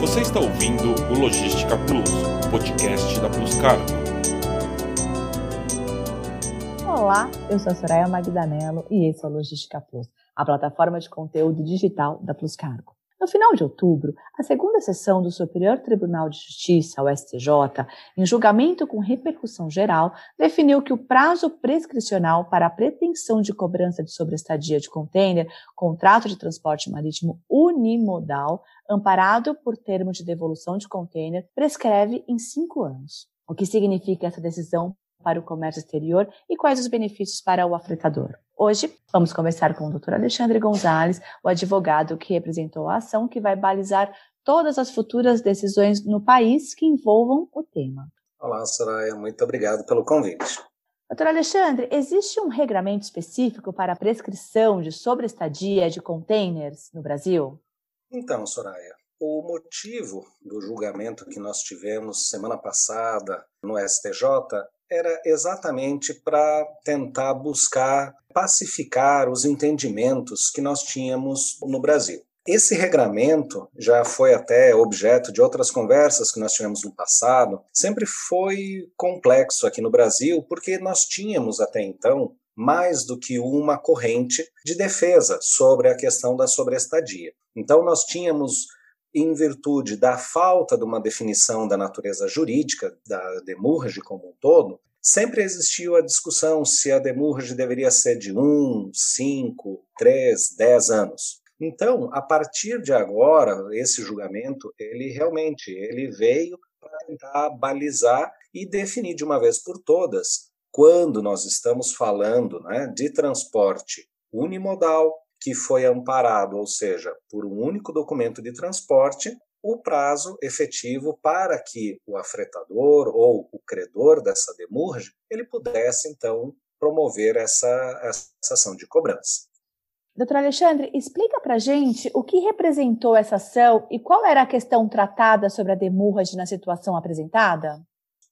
Você está ouvindo o Logística Plus, podcast da Plus Cargo. Olá, eu sou a Soraya Magdanello e esse é o Logística Plus, a plataforma de conteúdo digital da Plus Cargo. No final de outubro, a segunda sessão do Superior Tribunal de Justiça, o STJ, em julgamento com repercussão geral, definiu que o prazo prescricional para a pretensão de cobrança de sobreestadia de container, contrato de transporte marítimo unimodal, amparado por termo de devolução de container, prescreve em cinco anos. O que significa essa decisão para o comércio exterior e quais os benefícios para o afretador. Hoje, vamos conversar com o Dr. Alexandre Gonzalez, o advogado que representou a ação que vai balizar todas as futuras decisões no país que envolvam o tema. Olá, Soraya, muito obrigado pelo convite. Doutor Alexandre, existe um regramento específico para a prescrição de sobreestadia de containers no Brasil? Então, Soraya, o motivo do julgamento que nós tivemos semana passada no STJ era exatamente para tentar buscar pacificar os entendimentos que nós tínhamos no Brasil. Esse regramento já foi até objeto de outras conversas que nós tivemos no passado. Sempre foi complexo aqui no Brasil, porque nós tínhamos até então mais do que uma corrente de defesa sobre a questão da sobreestadia. Então, nós tínhamos, em virtude da falta de uma definição da natureza jurídica da demurge como um todo, sempre existiu a discussão se a demurge deveria ser de um, cinco, três, dez anos. Então, a partir de agora, esse julgamento, ele realmente ele veio para tentar balizar e definir de uma vez por todas quando nós estamos falando né, de transporte unimodal, que foi amparado, ou seja, por um único documento de transporte, o prazo efetivo para que o afretador ou o credor dessa demurge ele pudesse então promover essa, essa ação de cobrança. Doutor Alexandre, explica para gente o que representou essa ação e qual era a questão tratada sobre a demurrage na situação apresentada?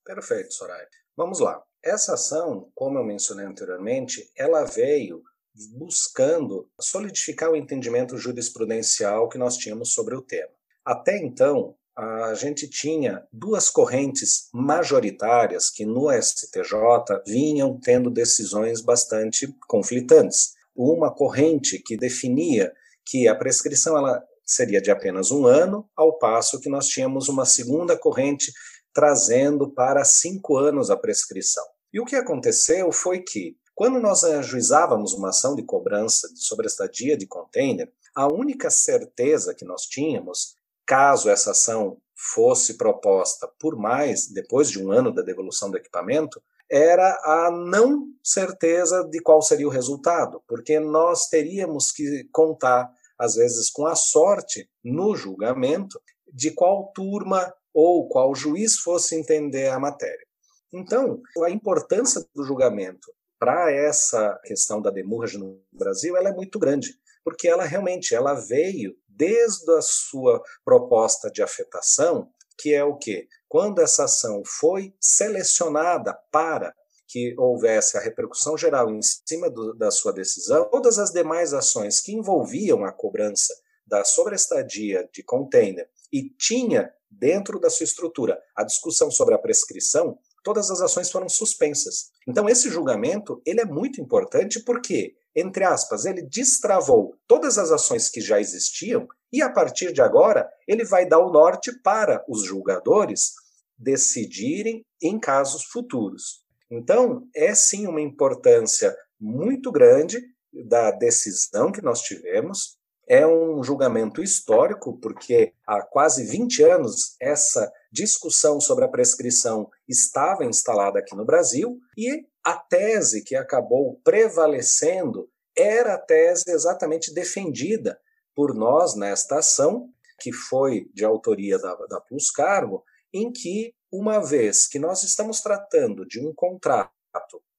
Perfeito, Soraya. Vamos lá. Essa ação, como eu mencionei anteriormente, ela veio buscando solidificar o entendimento jurisprudencial que nós tínhamos sobre o tema. Até então, a gente tinha duas correntes majoritárias que no STJ vinham tendo decisões bastante conflitantes. Uma corrente que definia que a prescrição ela seria de apenas um ano, ao passo que nós tínhamos uma segunda corrente trazendo para cinco anos a prescrição. E o que aconteceu foi que, quando nós ajuizávamos uma ação de cobrança sobre estadia de container, a única certeza que nós tínhamos caso essa ação fosse proposta por mais, depois de um ano da devolução do equipamento, era a não certeza de qual seria o resultado, porque nós teríamos que contar, às vezes, com a sorte no julgamento de qual turma ou qual juiz fosse entender a matéria. Então, a importância do julgamento para essa questão da demurge no Brasil ela é muito grande, porque ela realmente ela veio desde a sua proposta de afetação, que é o quê? Quando essa ação foi selecionada para que houvesse a repercussão geral em cima do, da sua decisão, todas as demais ações que envolviam a cobrança da sobreestadia de container e tinha dentro da sua estrutura a discussão sobre a prescrição, todas as ações foram suspensas. Então esse julgamento ele é muito importante porque entre aspas, ele destravou todas as ações que já existiam e a partir de agora ele vai dar o norte para os julgadores decidirem em casos futuros. Então, é sim uma importância muito grande da decisão que nós tivemos. É um julgamento histórico, porque há quase 20 anos essa discussão sobre a prescrição estava instalada aqui no Brasil e a tese que acabou prevalecendo era a tese exatamente defendida por nós nesta ação, que foi de autoria da, da Plus Cargo, em que, uma vez que nós estamos tratando de um contrato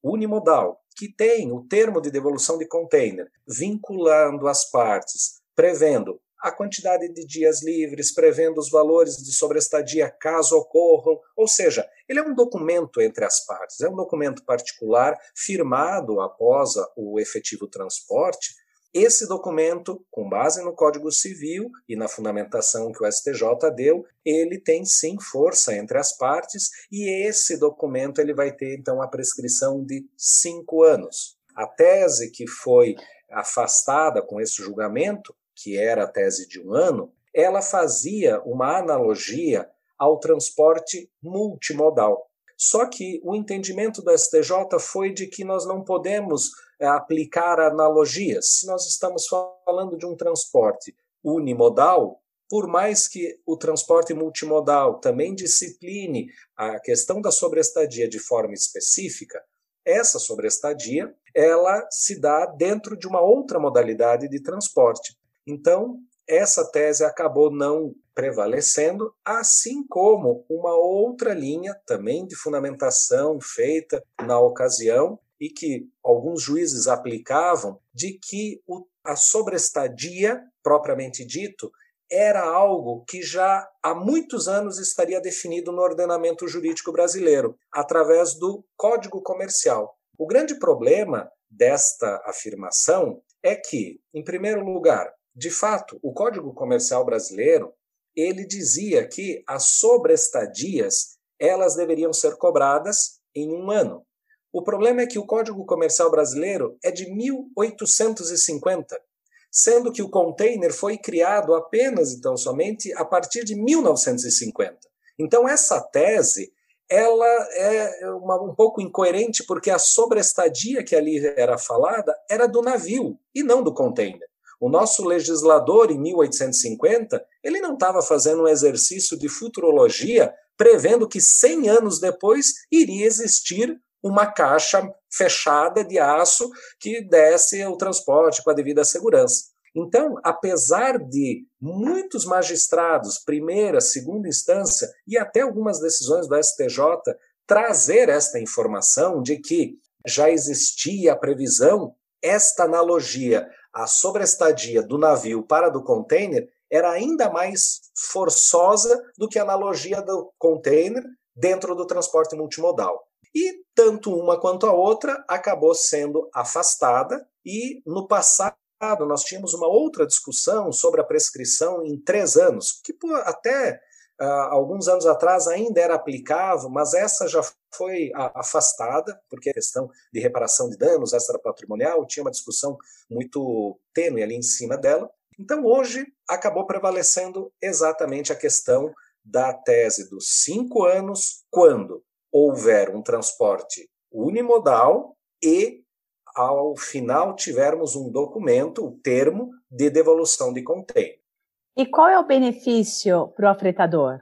unimodal, que tem o termo de devolução de container vinculando as partes, prevendo a quantidade de dias livres, prevendo os valores de sobreestadia caso ocorram, ou seja, ele é um documento entre as partes, é um documento particular firmado após o efetivo transporte esse documento, com base no Código Civil e na fundamentação que o STJ deu, ele tem sim força entre as partes e esse documento ele vai ter então a prescrição de cinco anos. A tese que foi afastada com esse julgamento, que era a tese de um ano, ela fazia uma analogia ao transporte multimodal. Só que o entendimento do STJ foi de que nós não podemos aplicar analogias. Se nós estamos falando de um transporte unimodal, por mais que o transporte multimodal também discipline a questão da sobrestadia de forma específica, essa sobrestadia ela se dá dentro de uma outra modalidade de transporte. Então, essa tese acabou não prevalecendo, assim como uma outra linha também de fundamentação feita na ocasião e que alguns juízes aplicavam de que o, a sobrestadia, propriamente dito, era algo que já há muitos anos estaria definido no ordenamento jurídico brasileiro, através do Código Comercial. O grande problema desta afirmação é que, em primeiro lugar, de fato, o Código Comercial brasileiro ele dizia que as sobrestadias elas deveriam ser cobradas em um ano. O problema é que o Código Comercial brasileiro é de 1850, sendo que o container foi criado apenas, então, somente a partir de 1950. Então, essa tese ela é uma, um pouco incoerente porque a sobrestadia que ali era falada era do navio e não do container. O nosso legislador, em 1850, ele não estava fazendo um exercício de futurologia prevendo que 100 anos depois iria existir uma caixa fechada de aço que desse o transporte com a devida segurança. Então, apesar de muitos magistrados, primeira, segunda instância e até algumas decisões do STJ trazer esta informação de que já existia a previsão, esta analogia a sobrestadia do navio para do container era ainda mais forçosa do que a analogia do container dentro do transporte multimodal. E tanto uma quanto a outra acabou sendo afastada, e no passado nós tínhamos uma outra discussão sobre a prescrição em três anos, que até uh, alguns anos atrás ainda era aplicável, mas essa já foi afastada, porque a questão de reparação de danos extrapatrimonial tinha uma discussão muito tênue ali em cima dela. Então, hoje, acabou prevalecendo exatamente a questão da tese dos cinco anos, quando houver um transporte unimodal e, ao final, tivermos um documento, o um termo de devolução de container. E qual é o benefício para o afretador?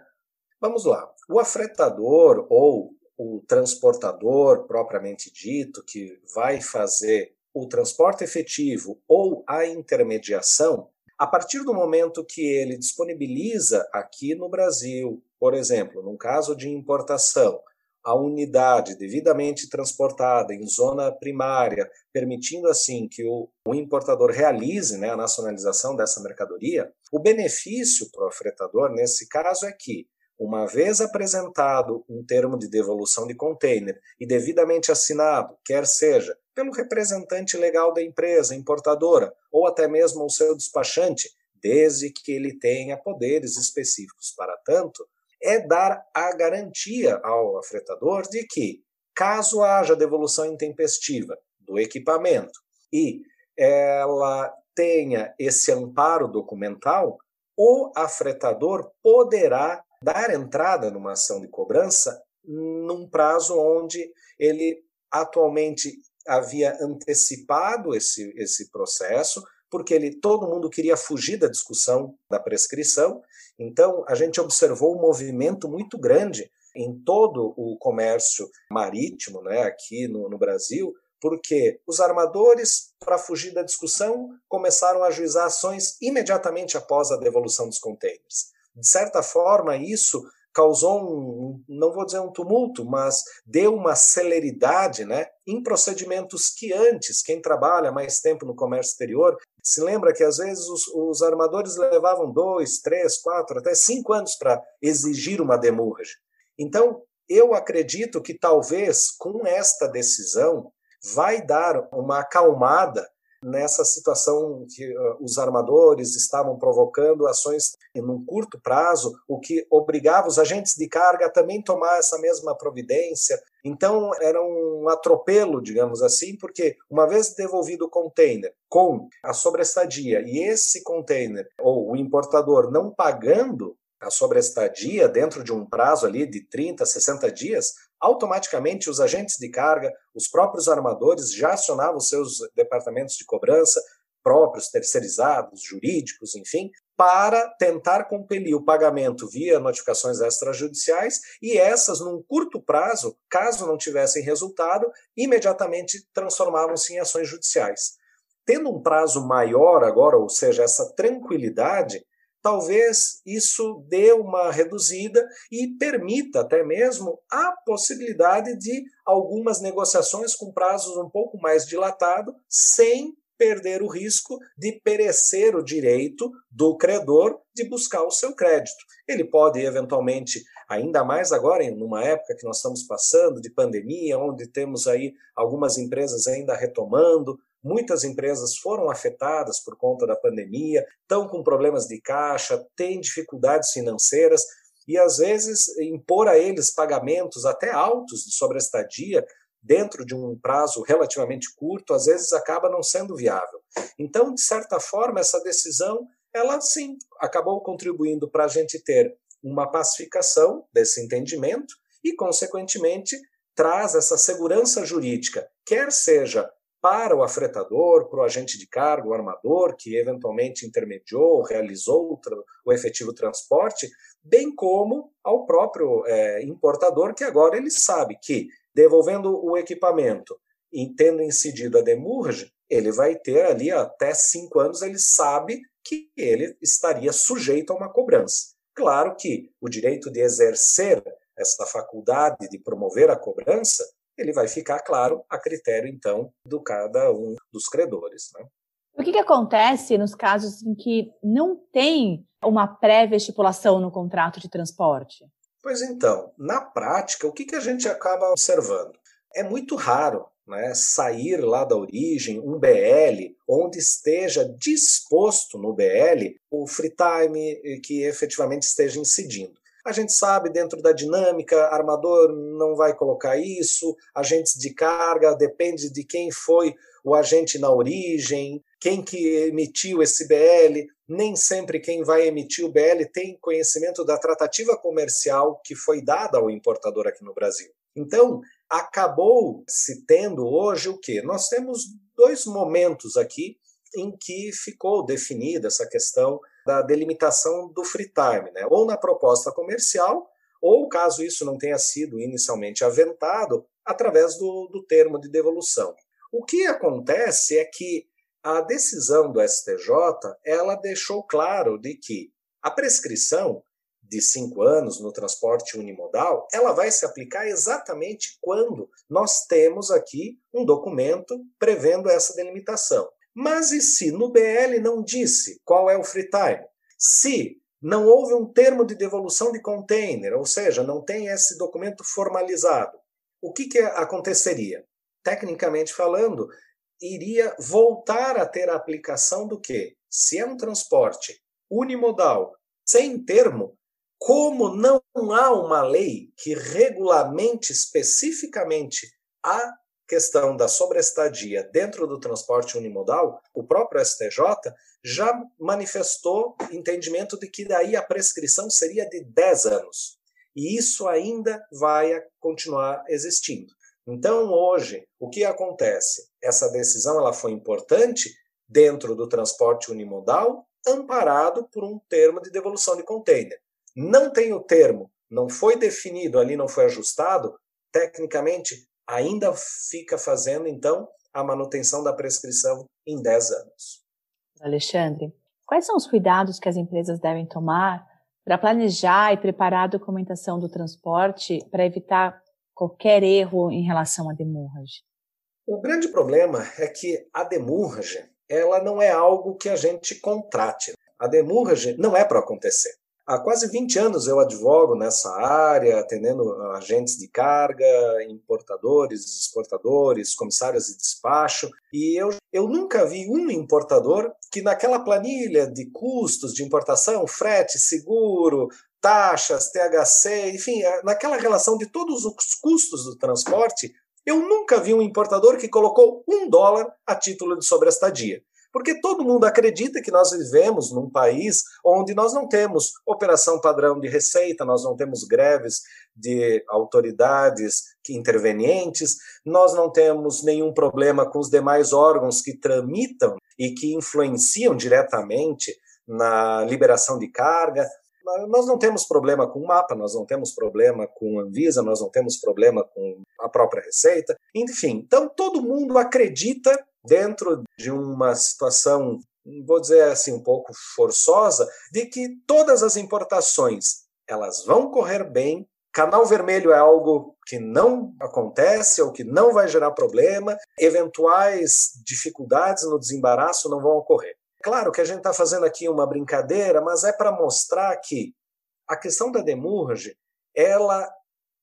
Vamos lá. O afretador ou o transportador propriamente dito, que vai fazer o transporte efetivo ou a intermediação, a partir do momento que ele disponibiliza aqui no Brasil, por exemplo, num caso de importação, a unidade devidamente transportada em zona primária, permitindo assim que o, o importador realize né, a nacionalização dessa mercadoria, o benefício para o afretador nesse caso é que, uma vez apresentado um termo de devolução de container e devidamente assinado, quer seja pelo representante legal da empresa importadora ou até mesmo o seu despachante, desde que ele tenha poderes específicos para tanto, é dar a garantia ao afretador de que, caso haja devolução intempestiva do equipamento e ela tenha esse amparo documental, o afretador poderá dar entrada numa ação de cobrança num prazo onde ele atualmente havia antecipado esse, esse processo, porque ele todo mundo queria fugir da discussão da prescrição então, a gente observou um movimento muito grande em todo o comércio marítimo né, aqui no, no Brasil, porque os armadores, para fugir da discussão, começaram a ajuizar ações imediatamente após a devolução dos containers. De certa forma, isso causou um, não vou dizer um tumulto, mas deu uma celeridade né, em procedimentos que antes, quem trabalha mais tempo no comércio exterior, se lembra que às vezes os, os armadores levavam dois, três, quatro, até cinco anos para exigir uma demurragem. Então, eu acredito que talvez com esta decisão vai dar uma acalmada nessa situação que uh, os armadores estavam provocando ações em um curto prazo, o que obrigava os agentes de carga a também tomar essa mesma providência. Então, era um atropelo, digamos assim, porque uma vez devolvido o container com a sobrestadia e esse container ou o importador não pagando a sobrestadia dentro de um prazo ali de 30, 60 dias, automaticamente os agentes de carga, os próprios armadores já acionavam seus departamentos de cobrança próprios, terceirizados, jurídicos, enfim, para tentar compelir o pagamento via notificações extrajudiciais e essas, num curto prazo, caso não tivessem resultado, imediatamente transformavam-se em ações judiciais. Tendo um prazo maior agora, ou seja, essa tranquilidade, talvez isso dê uma reduzida e permita até mesmo a possibilidade de algumas negociações com prazos um pouco mais dilatados, sem perder o risco de perecer o direito do credor de buscar o seu crédito. Ele pode eventualmente, ainda mais agora, em uma época que nós estamos passando de pandemia, onde temos aí algumas empresas ainda retomando, Muitas empresas foram afetadas por conta da pandemia, estão com problemas de caixa, têm dificuldades financeiras e às vezes impor a eles pagamentos até altos sobre a estadia dentro de um prazo relativamente curto, às vezes acaba não sendo viável. Então, de certa forma, essa decisão, ela sim acabou contribuindo para a gente ter uma pacificação desse entendimento e, consequentemente, traz essa segurança jurídica, quer seja para o afretador, para o agente de carga, o armador, que eventualmente intermediou, realizou o, o efetivo transporte, bem como ao próprio é, importador, que agora ele sabe que, devolvendo o equipamento e tendo incidido a demurge, ele vai ter ali até cinco anos, ele sabe que ele estaria sujeito a uma cobrança. Claro que o direito de exercer essa faculdade de promover a cobrança ele vai ficar, claro, a critério, então, do cada um dos credores. Né? O que, que acontece nos casos em que não tem uma prévia estipulação no contrato de transporte? Pois então, na prática, o que, que a gente acaba observando? É muito raro né, sair lá da origem um BL onde esteja disposto no BL o free time que efetivamente esteja incidindo. A gente sabe dentro da dinâmica, armador não vai colocar isso, agentes de carga, depende de quem foi o agente na origem, quem que emitiu esse BL, nem sempre quem vai emitir o BL tem conhecimento da tratativa comercial que foi dada ao importador aqui no Brasil. Então, acabou se tendo hoje o que? Nós temos dois momentos aqui em que ficou definida essa questão da delimitação do free time, né? ou na proposta comercial, ou caso isso não tenha sido inicialmente aventado, através do, do termo de devolução. O que acontece é que a decisão do STJ ela deixou claro de que a prescrição de cinco anos no transporte unimodal, ela vai se aplicar exatamente quando nós temos aqui um documento prevendo essa delimitação. Mas e se no BL não disse qual é o free time? Se não houve um termo de devolução de container, ou seja, não tem esse documento formalizado, o que, que aconteceria? Tecnicamente falando, iria voltar a ter a aplicação do que? Se é um transporte unimodal sem termo, como não há uma lei que regulamente especificamente a questão da sobrestadia dentro do transporte unimodal, o próprio STJ já manifestou entendimento de que daí a prescrição seria de 10 anos. E isso ainda vai continuar existindo. Então, hoje, o que acontece? Essa decisão ela foi importante dentro do transporte unimodal, amparado por um termo de devolução de container. Não tem o termo, não foi definido ali, não foi ajustado, tecnicamente ainda fica fazendo, então, a manutenção da prescrição em 10 anos. Alexandre, quais são os cuidados que as empresas devem tomar para planejar e preparar a documentação do transporte para evitar qualquer erro em relação à demurrage? O grande problema é que a demurrage ela não é algo que a gente contrate. A demurrage não é para acontecer. Há quase 20 anos eu advogo nessa área, atendendo agentes de carga, importadores, exportadores, comissários de despacho, e eu, eu nunca vi um importador que naquela planilha de custos de importação, frete, seguro, taxas, THC, enfim, naquela relação de todos os custos do transporte, eu nunca vi um importador que colocou um dólar a título de sobreestadia. Porque todo mundo acredita que nós vivemos num país onde nós não temos operação padrão de receita, nós não temos greves de autoridades intervenientes, nós não temos nenhum problema com os demais órgãos que tramitam e que influenciam diretamente na liberação de carga. Nós não temos problema com o mapa, nós não temos problema com a Anvisa, nós não temos problema com a própria Receita. Enfim, então todo mundo acredita dentro de uma situação, vou dizer assim, um pouco forçosa, de que todas as importações elas vão correr bem. Canal vermelho é algo que não acontece ou que não vai gerar problema, eventuais dificuldades no desembaraço não vão ocorrer. Claro que a gente está fazendo aqui uma brincadeira, mas é para mostrar que a questão da demurge ela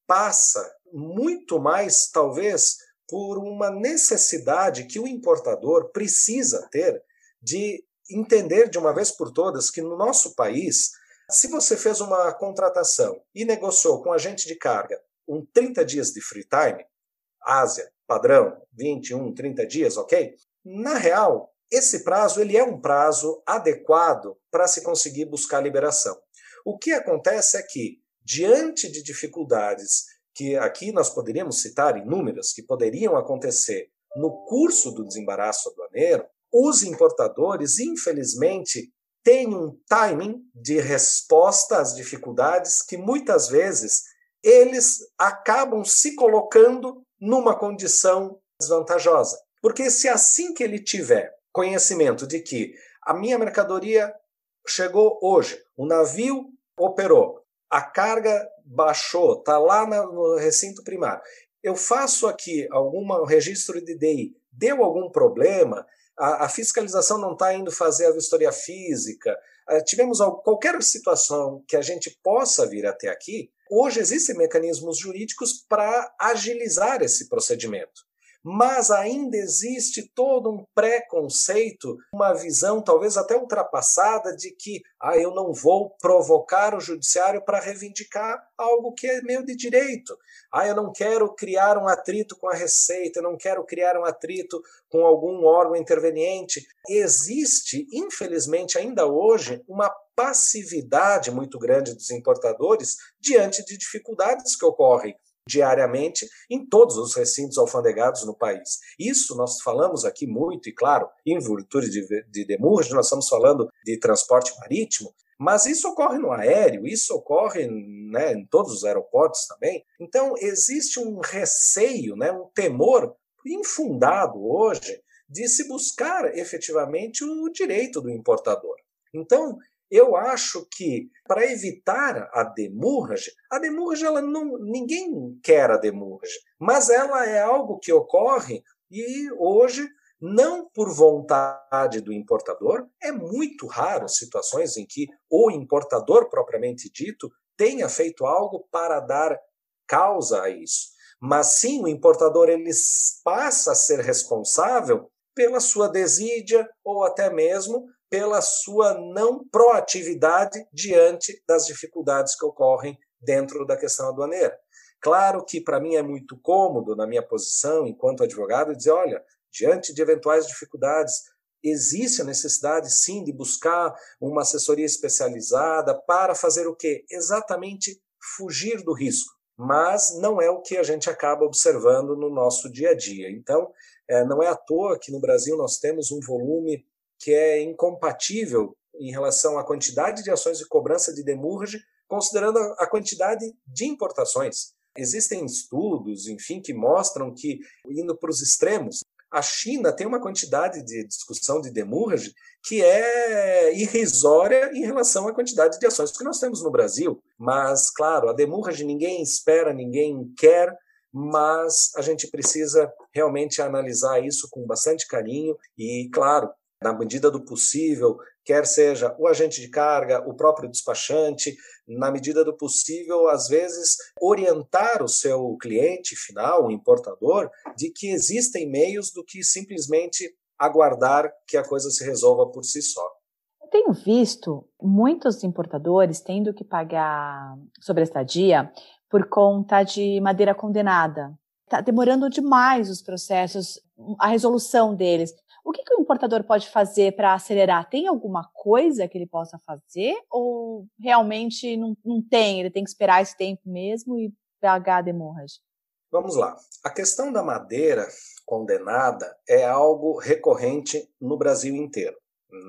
passa muito mais, talvez, por uma necessidade que o importador precisa ter de entender de uma vez por todas que no nosso país, se você fez uma contratação e negociou com agente de carga um 30 dias de free time, Ásia, padrão, 21, 30 dias, ok? Na real, esse prazo ele é um prazo adequado para se conseguir buscar liberação. O que acontece é que, diante de dificuldades que aqui nós poderíamos citar inúmeras que poderiam acontecer no curso do desembaraço aduaneiro, os importadores, infelizmente, têm um timing de resposta às dificuldades que muitas vezes eles acabam se colocando numa condição desvantajosa. Porque se assim que ele tiver conhecimento de que a minha mercadoria chegou hoje, o navio operou, a carga baixou, está lá no recinto primário. Eu faço aqui algum registro de DI, deu algum problema, a, a fiscalização não está indo fazer a vistoria física, uh, tivemos qualquer situação que a gente possa vir até aqui, hoje existem mecanismos jurídicos para agilizar esse procedimento mas ainda existe todo um preconceito, uma visão talvez até ultrapassada de que ah, eu não vou provocar o judiciário para reivindicar algo que é meu de direito. Ah, eu não quero criar um atrito com a Receita, eu não quero criar um atrito com algum órgão interveniente. Existe, infelizmente, ainda hoje, uma passividade muito grande dos importadores diante de dificuldades que ocorrem diariamente em todos os recintos alfandegados no país. Isso nós falamos aqui muito, e claro, em virtude de, de demurge, nós estamos falando de transporte marítimo, mas isso ocorre no aéreo, isso ocorre né, em todos os aeroportos também. Então, existe um receio, né, um temor infundado hoje de se buscar efetivamente o direito do importador. Então, eu acho que para evitar a demurge, a demurge ela não, ninguém quer a demurge, mas ela é algo que ocorre e hoje não por vontade do importador, é muito raro situações em que o importador propriamente dito tenha feito algo para dar causa a isso. Mas sim, o importador ele passa a ser responsável pela sua desídia ou até mesmo pela sua não proatividade diante das dificuldades que ocorrem dentro da questão aduaneira. Claro que para mim é muito cômodo, na minha posição enquanto advogado, dizer: olha, diante de eventuais dificuldades, existe a necessidade sim de buscar uma assessoria especializada para fazer o quê? Exatamente fugir do risco. Mas não é o que a gente acaba observando no nosso dia a dia. Então, é, não é à toa que no Brasil nós temos um volume que é incompatível em relação à quantidade de ações de cobrança de demurge, considerando a quantidade de importações. Existem estudos, enfim, que mostram que, indo para os extremos, a China tem uma quantidade de discussão de demurge que é irrisória em relação à quantidade de ações que nós temos no Brasil. Mas, claro, a demurge ninguém espera, ninguém quer, mas a gente precisa realmente analisar isso com bastante carinho e, claro, na medida do possível, quer seja o agente de carga, o próprio despachante, na medida do possível, às vezes, orientar o seu cliente final, o importador, de que existem meios do que simplesmente aguardar que a coisa se resolva por si só. Eu tenho visto muitos importadores tendo que pagar sobre estadia por conta de madeira condenada. Está demorando demais os processos, a resolução deles. O que, que o importador pode fazer para acelerar? Tem alguma coisa que ele possa fazer ou realmente não, não tem? Ele tem que esperar esse tempo mesmo e pagar a demorrage? Vamos lá. A questão da madeira condenada é algo recorrente no Brasil inteiro.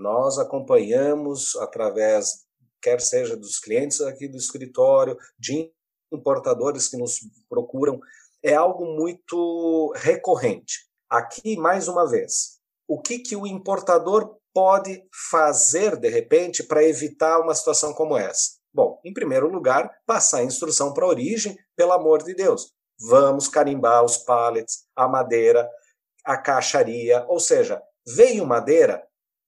Nós acompanhamos através, quer seja dos clientes aqui do escritório, de importadores que nos procuram, é algo muito recorrente. Aqui, mais uma vez, o que, que o importador pode fazer, de repente, para evitar uma situação como essa? Bom, em primeiro lugar, passar a instrução para a origem, pelo amor de Deus. Vamos carimbar os pallets, a madeira, a caixaria, ou seja, veio madeira,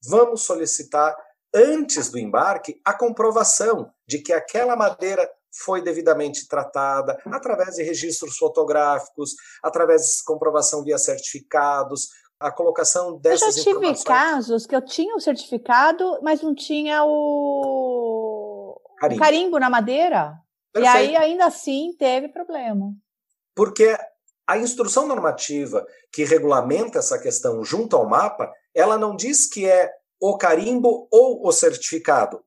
vamos solicitar antes do embarque a comprovação de que aquela madeira foi devidamente tratada através de registros fotográficos, através de comprovação via certificados, a colocação dessas eu já tive casos que eu tinha o certificado, mas não tinha o carimbo, o carimbo na madeira. Perfeito. E aí, ainda assim, teve problema. Porque a instrução normativa que regulamenta essa questão junto ao mapa, ela não diz que é o carimbo ou o certificado.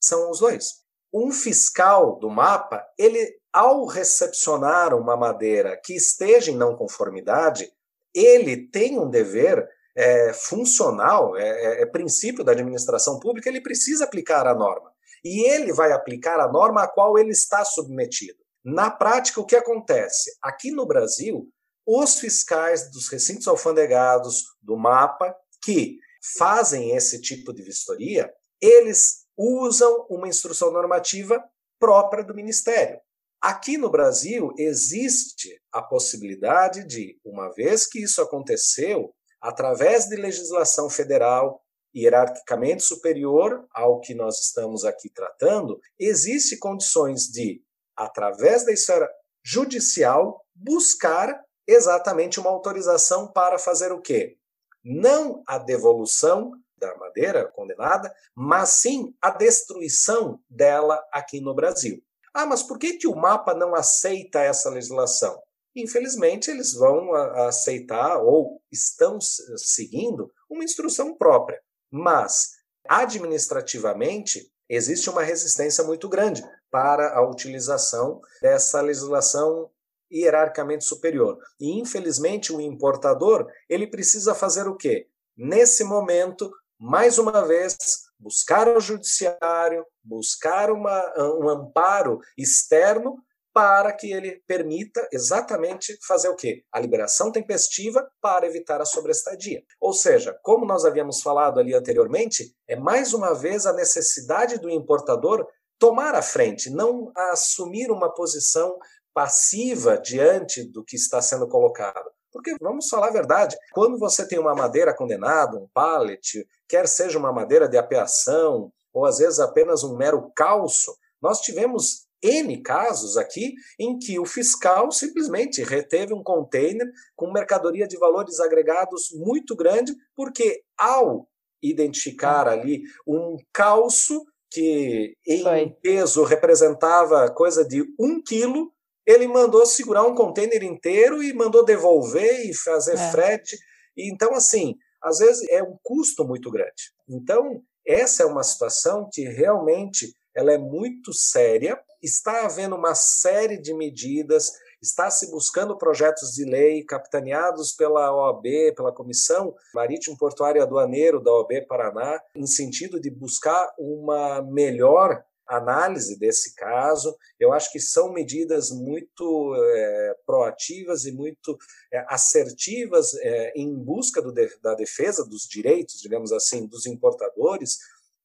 São os dois. Um fiscal do mapa, ele, ao recepcionar uma madeira que esteja em não conformidade, ele tem um dever é, funcional, é, é, é, princípio da administração pública, ele precisa aplicar a norma. E ele vai aplicar a norma a qual ele está submetido. Na prática, o que acontece? Aqui no Brasil, os fiscais dos recintos alfandegados do MAPA, que fazem esse tipo de vistoria, eles usam uma instrução normativa própria do Ministério. Aqui no Brasil existe a possibilidade de, uma vez que isso aconteceu, através de legislação federal hierarquicamente superior ao que nós estamos aqui tratando, existe condições de, através da esfera judicial, buscar exatamente uma autorização para fazer o quê? Não a devolução da madeira condenada, mas sim a destruição dela aqui no Brasil. Ah, mas por que, que o mapa não aceita essa legislação? Infelizmente, eles vão aceitar ou estão seguindo uma instrução própria. Mas, administrativamente, existe uma resistência muito grande para a utilização dessa legislação hierarquicamente superior. E, infelizmente, o importador ele precisa fazer o quê? Nesse momento, mais uma vez, buscar o judiciário, buscar uma, um amparo externo para que ele permita exatamente fazer o quê? A liberação tempestiva para evitar a sobrestadia. Ou seja, como nós havíamos falado ali anteriormente, é mais uma vez a necessidade do importador tomar a frente, não assumir uma posição passiva diante do que está sendo colocado. Porque, vamos falar a verdade, quando você tem uma madeira condenada, um pallet, quer seja uma madeira de apeação, ou às vezes apenas um mero calço, nós tivemos N casos aqui em que o fiscal simplesmente reteve um container com mercadoria de valores agregados muito grande, porque ao identificar ali um calço que em Foi. peso representava coisa de um quilo, ele mandou segurar um container inteiro e mandou devolver e fazer é. frete. E, então, assim, às vezes é um custo muito grande. Então, essa é uma situação que realmente ela é muito séria. Está havendo uma série de medidas, está se buscando projetos de lei capitaneados pela OAB, pela Comissão Marítimo Portuário Aduaneiro da OAB Paraná, em sentido de buscar uma melhor análise desse caso. Eu acho que são medidas muito é, proativas e muito é, assertivas é, em busca do, da defesa dos direitos, digamos assim, dos importadores,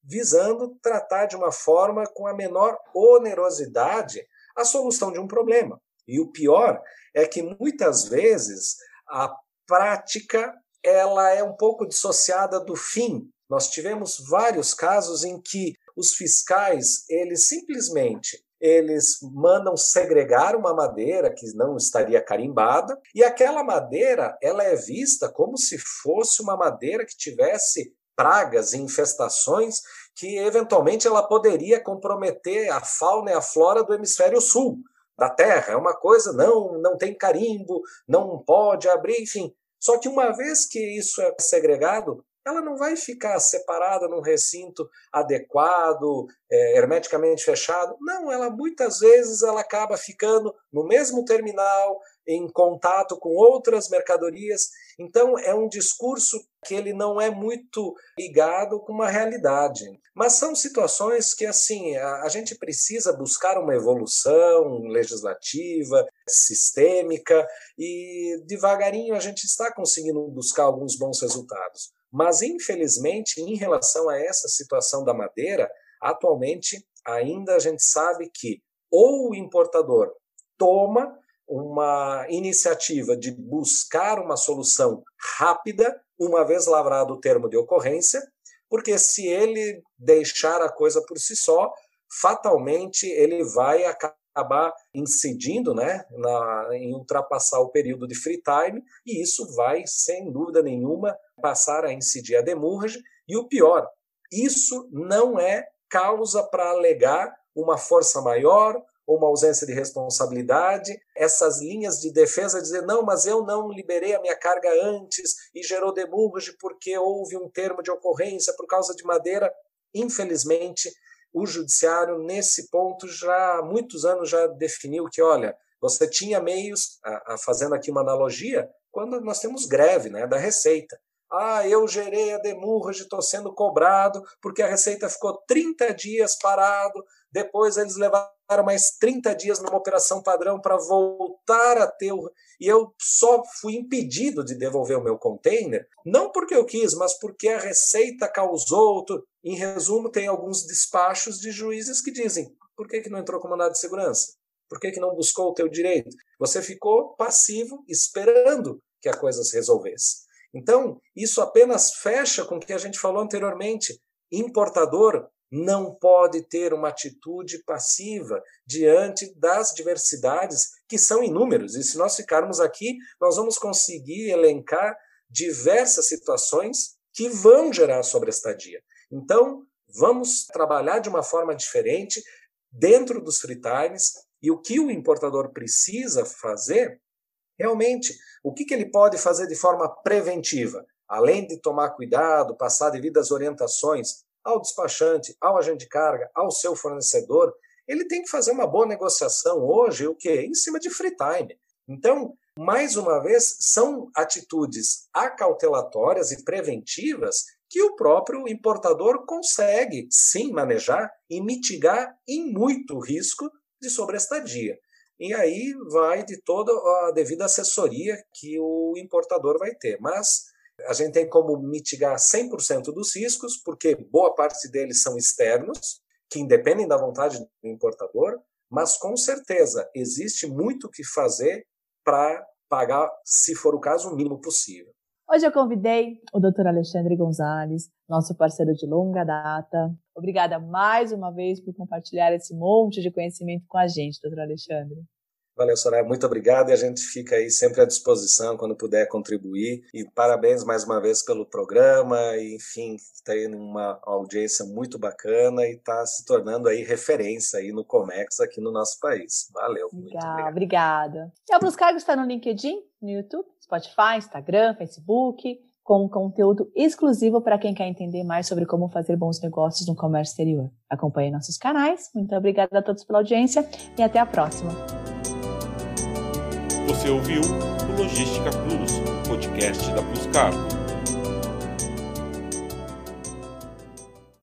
visando tratar de uma forma com a menor onerosidade a solução de um problema. E o pior é que muitas vezes a prática ela é um pouco dissociada do fim. Nós tivemos vários casos em que os fiscais, eles simplesmente eles mandam segregar uma madeira que não estaria carimbada e aquela madeira ela é vista como se fosse uma madeira que tivesse pragas e infestações que eventualmente ela poderia comprometer a fauna e a flora do hemisfério sul da Terra. É uma coisa não não tem carimbo, não pode abrir, enfim. Só que uma vez que isso é segregado, ela não vai ficar separada num recinto adequado, é, hermeticamente fechado. Não, ela muitas vezes ela acaba ficando no mesmo terminal, em contato com outras mercadorias. Então é um discurso que ele não é muito ligado com uma realidade. Mas são situações que assim a, a gente precisa buscar uma evolução legislativa, sistêmica e devagarinho a gente está conseguindo buscar alguns bons resultados. Mas, infelizmente, em relação a essa situação da madeira, atualmente ainda a gente sabe que ou o importador toma uma iniciativa de buscar uma solução rápida, uma vez lavrado o termo de ocorrência, porque se ele deixar a coisa por si só, fatalmente ele vai acabar incidindo né, na, em ultrapassar o período de free time, e isso vai, sem dúvida nenhuma, passar a incidir a demurge. E o pior, isso não é causa para alegar uma força maior ou uma ausência de responsabilidade, essas linhas de defesa dizer não, mas eu não liberei a minha carga antes e gerou demurge porque houve um termo de ocorrência por causa de madeira. Infelizmente, o judiciário nesse ponto já há muitos anos já definiu que, olha, você tinha meios, a, a, fazendo aqui uma analogia, quando nós temos greve né, da Receita. Ah, eu gerei a demurge, estou sendo cobrado, porque a Receita ficou 30 dias parado, depois eles levaram mais 30 dias numa operação padrão para voltar a ter o. E eu só fui impedido de devolver o meu container, não porque eu quis, mas porque a Receita causou. Em resumo, tem alguns despachos de juízes que dizem: por que, que não entrou com mandado de segurança? Por que, que não buscou o teu direito? Você ficou passivo esperando que a coisa se resolvesse. Então, isso apenas fecha com o que a gente falou anteriormente. Importador não pode ter uma atitude passiva diante das diversidades que são inúmeras. E se nós ficarmos aqui, nós vamos conseguir elencar diversas situações que vão gerar sobreestadia. Então, vamos trabalhar de uma forma diferente dentro dos free times e o que o importador precisa fazer Realmente, o que, que ele pode fazer de forma preventiva? Além de tomar cuidado, passar devidas orientações ao despachante, ao agente de carga, ao seu fornecedor, ele tem que fazer uma boa negociação hoje, o quê? Em cima de free time. Então, mais uma vez, são atitudes acautelatórias e preventivas que o próprio importador consegue sim manejar e mitigar em muito risco de sobrestadia. E aí vai de toda a devida assessoria que o importador vai ter. Mas a gente tem como mitigar 100% dos riscos, porque boa parte deles são externos, que independem da vontade do importador, mas com certeza existe muito o que fazer para pagar, se for o caso, o mínimo possível. Hoje eu convidei o Dr. Alexandre Gonzalez, nosso parceiro de longa data. Obrigada mais uma vez por compartilhar esse monte de conhecimento com a gente, Dr. Alexandre. Valeu, Soraya, muito obrigado e a gente fica aí sempre à disposição quando puder contribuir. E parabéns mais uma vez pelo programa, e, enfim, está aí numa audiência muito bacana e está se tornando aí referência aí no Comex aqui no nosso país. Valeu. Legal, obrigada. E a Plus Cargo está no LinkedIn, no YouTube, Spotify, Instagram, Facebook, com conteúdo exclusivo para quem quer entender mais sobre como fazer bons negócios no comércio exterior. Acompanhe nossos canais. Muito obrigada a todos pela audiência e até a próxima. Você ouviu o Logística Plus, podcast da Plus Cargo.